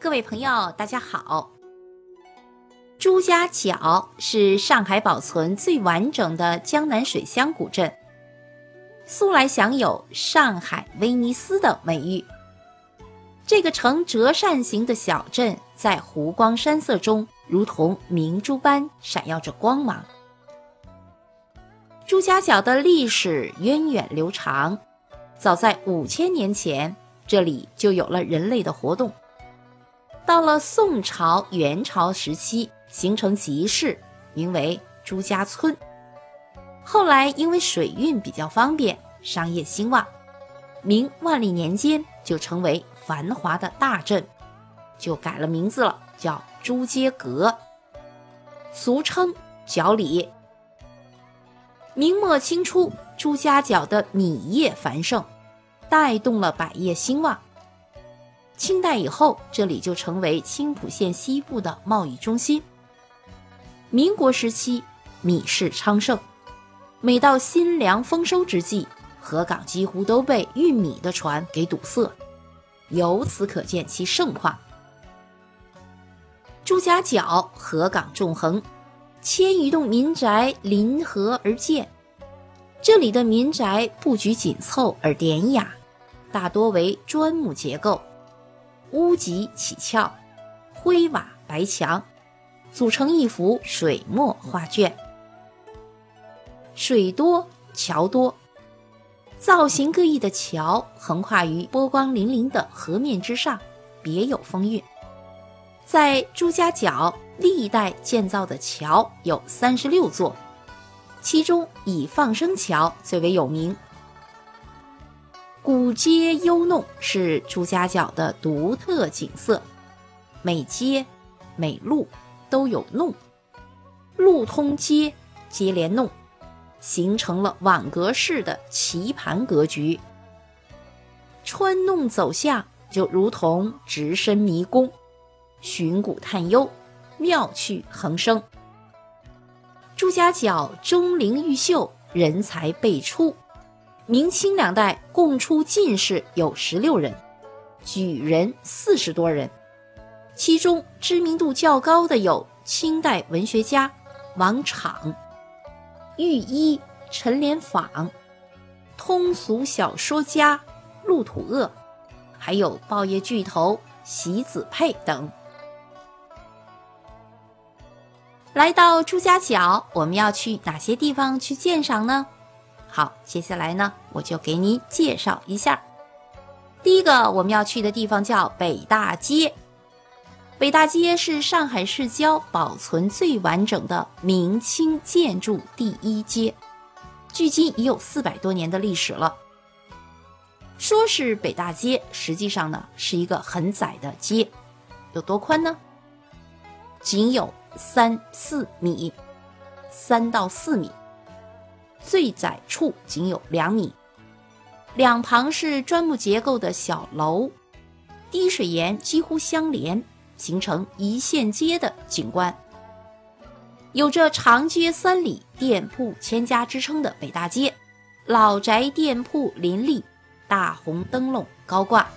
各位朋友，大家好。朱家角是上海保存最完整的江南水乡古镇，素来享有“上海威尼斯”的美誉。这个呈折扇形的小镇，在湖光山色中，如同明珠般闪耀着光芒。朱家角的历史源远流长，早在五千年前，这里就有了人类的活动。到了宋朝、元朝时期。形成集市，名为朱家村。后来因为水运比较方便，商业兴旺，明万历年间就成为繁华的大镇，就改了名字了，叫朱街阁，俗称角里。明末清初，朱家角的米业繁盛，带动了百业兴旺。清代以后，这里就成为青浦县西部的贸易中心。民国时期，米市昌盛，每到新粮丰收之际，河港几乎都被运米的船给堵塞，由此可见其盛况。朱家角河港纵横，千余栋民宅临河而建，这里的民宅布局紧凑而典雅，大多为砖木结构，屋脊起翘，灰瓦白墙。组成一幅水墨画卷，水多桥多，造型各异的桥横跨于波光粼粼的河面之上，别有风韵。在朱家角，历代建造的桥有三十六座，其中以放生桥最为有名。古街幽弄是朱家角的独特景色，每街每路。都有弄，路通街，接连弄，形成了网格式的棋盘格局。穿弄走向就如同直身迷宫，寻古探幽，妙趣横生。朱家角钟灵毓秀，人才辈出。明清两代共出进士有十六人，举人四十多人。其中知名度较高的有清代文学家王昶、御医陈连坊、通俗小说家陆土鄂，还有报业巨头席子佩等。来到朱家角，我们要去哪些地方去鉴赏呢？好，接下来呢，我就给你介绍一下。第一个我们要去的地方叫北大街。北大街是上海市郊保存最完整的明清建筑第一街，距今已有四百多年的历史了。说是北大街，实际上呢是一个很窄的街，有多宽呢？仅有三四米，三到四米，最窄处仅有两米。两旁是砖木结构的小楼，滴水岩几乎相连。形成一线街的景观，有着“长街三里，店铺千家”之称的北大街，老宅店铺林立，大红灯笼高挂，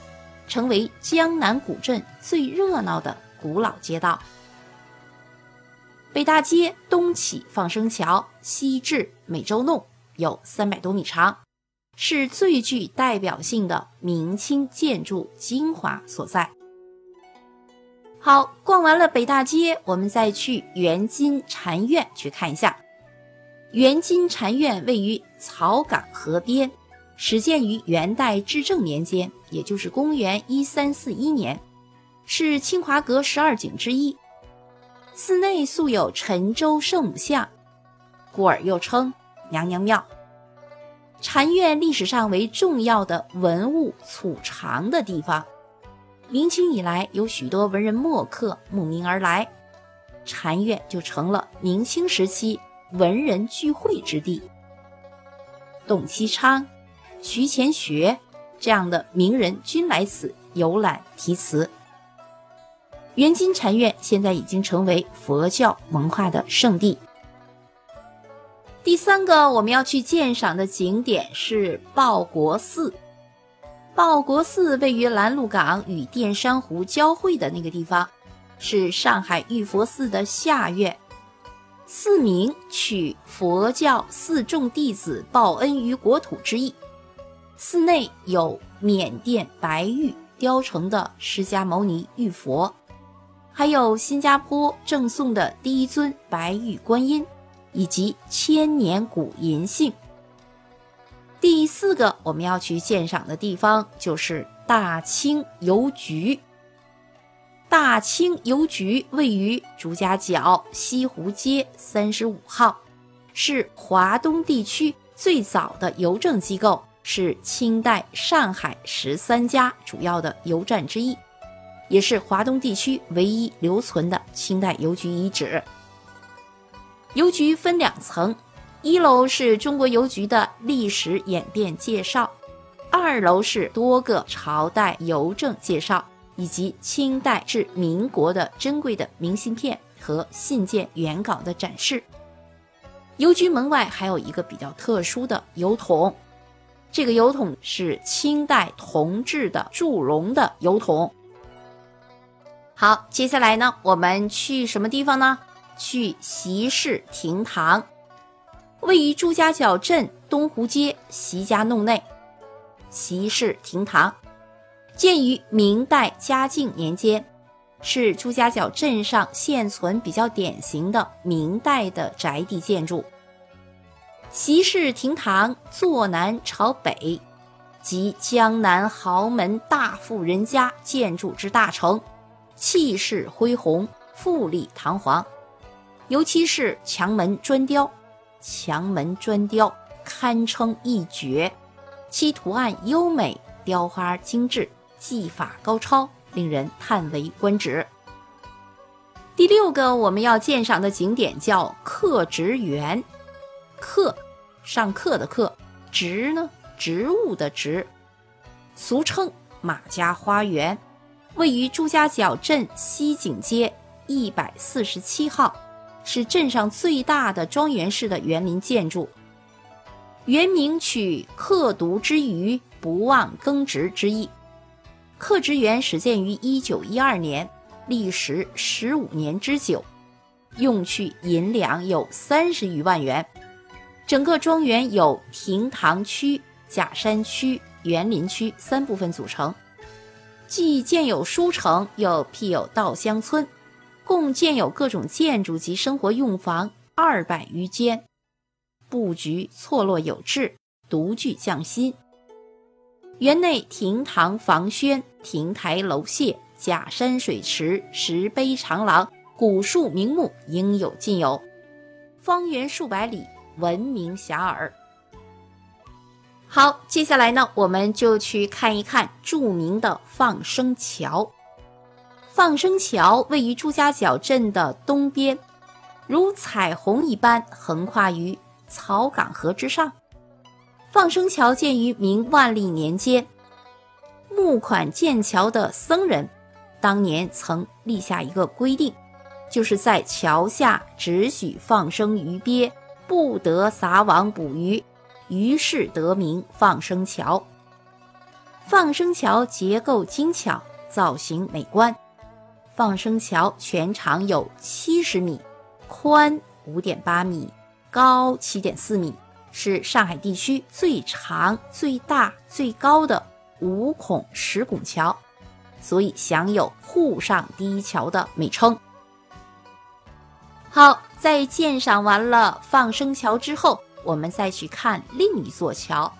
成为江南古镇最热闹的古老街道。北大街东起放生桥，西至美洲弄，有三百多米长，是最具代表性的明清建筑精华所在。好，逛完了北大街，我们再去元金禅院去看一下。元金禅院位于草港河边，始建于元代至正年间，也就是公元一三四一年，是清华阁十二景之一。寺内素有沉舟圣母像，故而又称娘娘庙。禅院历史上为重要的文物储藏的地方。明清以来，有许多文人墨客慕名而来，禅院就成了明清时期文人聚会之地。董其昌、徐乾学这样的名人均来此游览题词。元金禅院现在已经成为佛教文化的圣地。第三个我们要去鉴赏的景点是报国寺。报国寺位于拦路港与淀山湖交汇的那个地方，是上海玉佛寺的下院。寺名取佛教四众弟子报恩于国土之意。寺内有缅甸白玉雕成的释迦牟尼玉佛，还有新加坡赠送的第一尊白玉观音，以及千年古银杏。第四个我们要去鉴赏的地方就是大清邮局。大清邮局位于朱家角西湖街三十五号，是华东地区最早的邮政机构，是清代上海十三家主要的邮站之一，也是华东地区唯一留存的清代邮局遗址。邮局分两层。一楼是中国邮局的历史演变介绍，二楼是多个朝代邮政介绍，以及清代至民国的珍贵的明信片和信件原稿的展示。邮局门外还有一个比较特殊的邮筒，这个邮筒是清代铜制的铸融的邮筒。好，接下来呢，我们去什么地方呢？去习氏亭堂。位于朱家角镇东湖街习家弄内，习氏亭堂，建于明代嘉靖年间，是朱家角镇上现存比较典型的明代的宅地建筑。习氏亭堂坐南朝北，集江南豪门大富人家建筑之大成，气势恢宏，富丽堂皇，尤其是墙门砖雕。墙门砖雕堪称一绝，其图案优美，雕花精致，技法高超，令人叹为观止。第六个我们要鉴赏的景点叫客植园，客上课的客，植呢植物的植，俗称马家花园，位于朱家角镇西景街一百四十七号。是镇上最大的庄园式的园林建筑，原名取“克读之余，不忘耕植”之意。克植园始建于一九一二年，历时十五年之久，用去银两有三十余万元。整个庄园有亭堂区、假山区、园林区三部分组成，既建有书城，又辟有稻香村。共建有各种建筑及生活用房二百余间，布局错落有致，独具匠心。园内亭堂房轩、亭台楼榭、假山水池、石碑长廊、古树名木应有尽有，方圆数百里，闻名遐迩。好，接下来呢，我们就去看一看著名的放生桥。放生桥位于朱家角镇的东边，如彩虹一般横跨于草港河之上。放生桥建于明万历年间，募款建桥的僧人当年曾立下一个规定，就是在桥下只许放生鱼鳖，不得撒网捕鱼，于是得名放生桥。放生桥结构精巧，造型美观。放生桥全长有七十米，宽五点八米，高七点四米，是上海地区最长、最大、最高的五孔石拱桥，所以享有“沪上第一桥”的美称。好，在鉴赏完了放生桥之后，我们再去看另一座桥，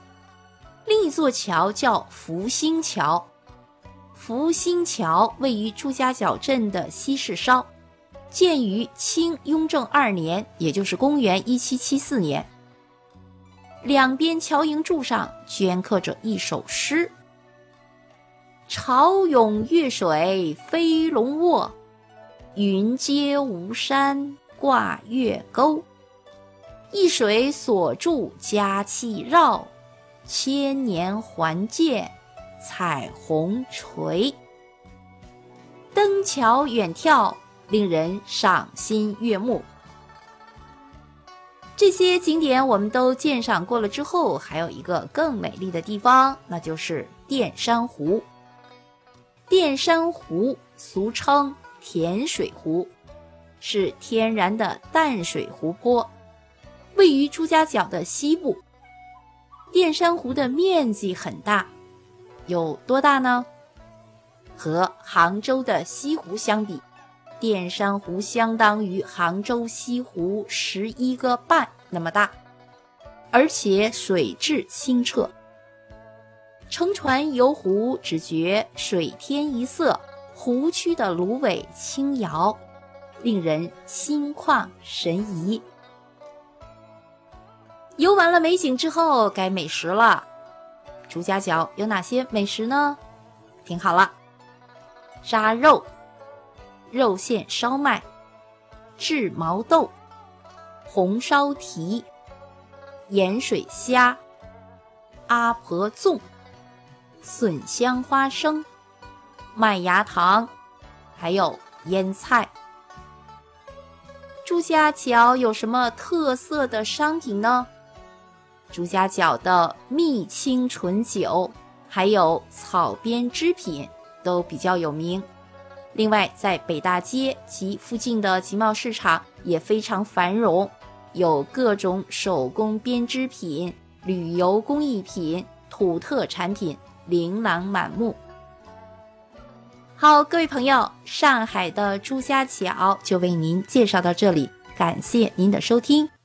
另一座桥叫福星桥。福星桥位于朱家角镇的西市梢，建于清雍正二年，也就是公元一七七四年。两边桥楹柱上镌刻着一首诗：“潮涌月水飞龙卧，云接吴山挂月钩。一水所筑佳气绕，千年还见。”彩虹垂，登桥远眺，令人赏心悦目。这些景点我们都鉴赏过了之后，还有一个更美丽的地方，那就是淀山湖。淀山湖俗称甜水湖，是天然的淡水湖泊，位于朱家角的西部。淀山湖的面积很大，有多大呢？和杭州的西湖相比。淀山湖相当于杭州西湖十一个半那么大，而且水质清澈。乘船游湖，只觉水天一色，湖区的芦苇轻摇，令人心旷神怡。游完了美景之后，该美食了。朱家角有哪些美食呢？听好了，扎肉。肉馅烧麦、制毛豆、红烧蹄、盐水虾、阿婆粽、笋香花生、麦芽糖，还有腌菜。朱家角有什么特色的商品呢？朱家角的蜜清醇酒，还有草编织品都比较有名。另外，在北大街及附近的集贸市场也非常繁荣，有各种手工编织品、旅游工艺品、土特产品，琳琅满目。好，各位朋友，上海的朱家角就为您介绍到这里，感谢您的收听。